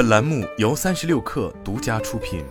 本栏目由三十六氪独家出品。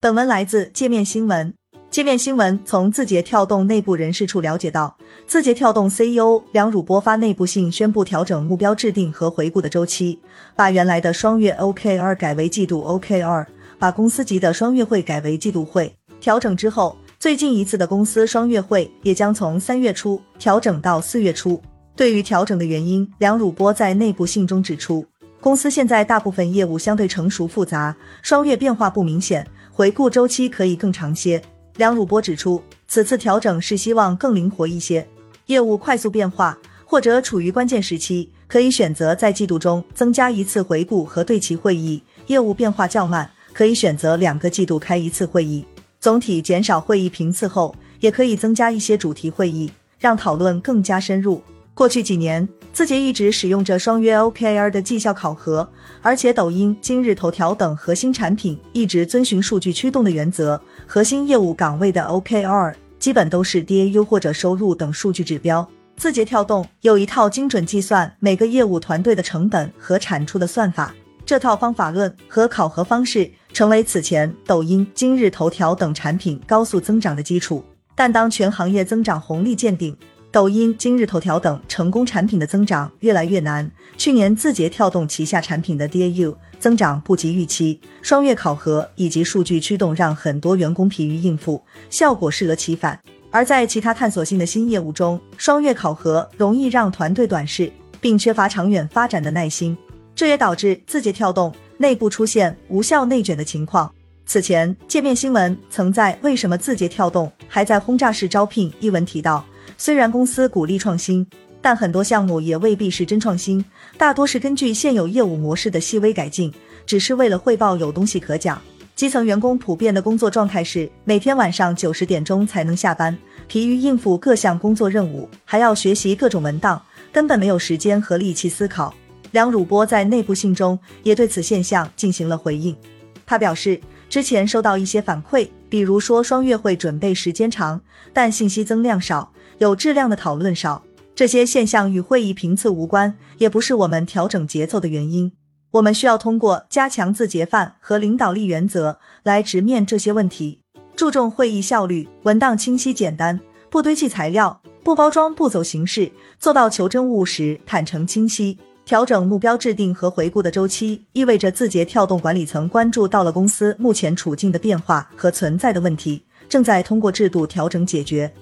本文来自界面新闻。界面新闻从字节跳动内部人士处了解到，字节跳动 CEO 梁汝波发内部信宣布调整目标制定和回顾的周期，把原来的双月 OKR 改为季度 OKR，把公司级的双月会改为季度会。调整之后，最近一次的公司双月会也将从三月初调整到四月初。对于调整的原因，梁汝波在内部信中指出，公司现在大部分业务相对成熟复杂，双月变化不明显，回顾周期可以更长些。梁汝波指出，此次调整是希望更灵活一些，业务快速变化或者处于关键时期，可以选择在季度中增加一次回顾和对齐会议；业务变化较慢，可以选择两个季度开一次会议。总体减少会议频次后，也可以增加一些主题会议，让讨论更加深入。过去几年，字节一直使用着双约 OKR 的绩效考核，而且抖音、今日头条等核心产品一直遵循数据驱动的原则。核心业务岗位的 OKR 基本都是 DAU 或者收入等数据指标。字节跳动有一套精准计算每个业务团队的成本和产出的算法，这套方法论和考核方式成为此前抖音、今日头条等产品高速增长的基础。但当全行业增长红利见顶，抖音、今日头条等成功产品的增长越来越难。去年，字节跳动旗下产品的 DAU 增长不及预期，双月考核以及数据驱动让很多员工疲于应付，效果适得其反。而在其他探索性的新业务中，双月考核容易让团队短视，并缺乏长远发展的耐心，这也导致字节跳动内部出现无效内卷的情况。此前，界面新闻曾在《为什么字节跳动还在轰炸式招聘》一文提到。虽然公司鼓励创新，但很多项目也未必是真创新，大多是根据现有业务模式的细微改进，只是为了汇报有东西可讲。基层员工普遍的工作状态是每天晚上九十点钟才能下班，疲于应付各项工作任务，还要学习各种文档，根本没有时间和力气思考。梁汝波在内部信中也对此现象进行了回应，他表示，之前收到一些反馈，比如说双月会准备时间长，但信息增量少。有质量的讨论少，这些现象与会议频次无关，也不是我们调整节奏的原因。我们需要通过加强字节范和领导力原则来直面这些问题，注重会议效率、文档清晰简单，不堆砌材料，不包装，不走形式，做到求真务实、坦诚清晰。调整目标制定和回顾的周期，意味着字节跳动管理层关注到了公司目前处境的变化和存在的问题，正在通过制度调整解决。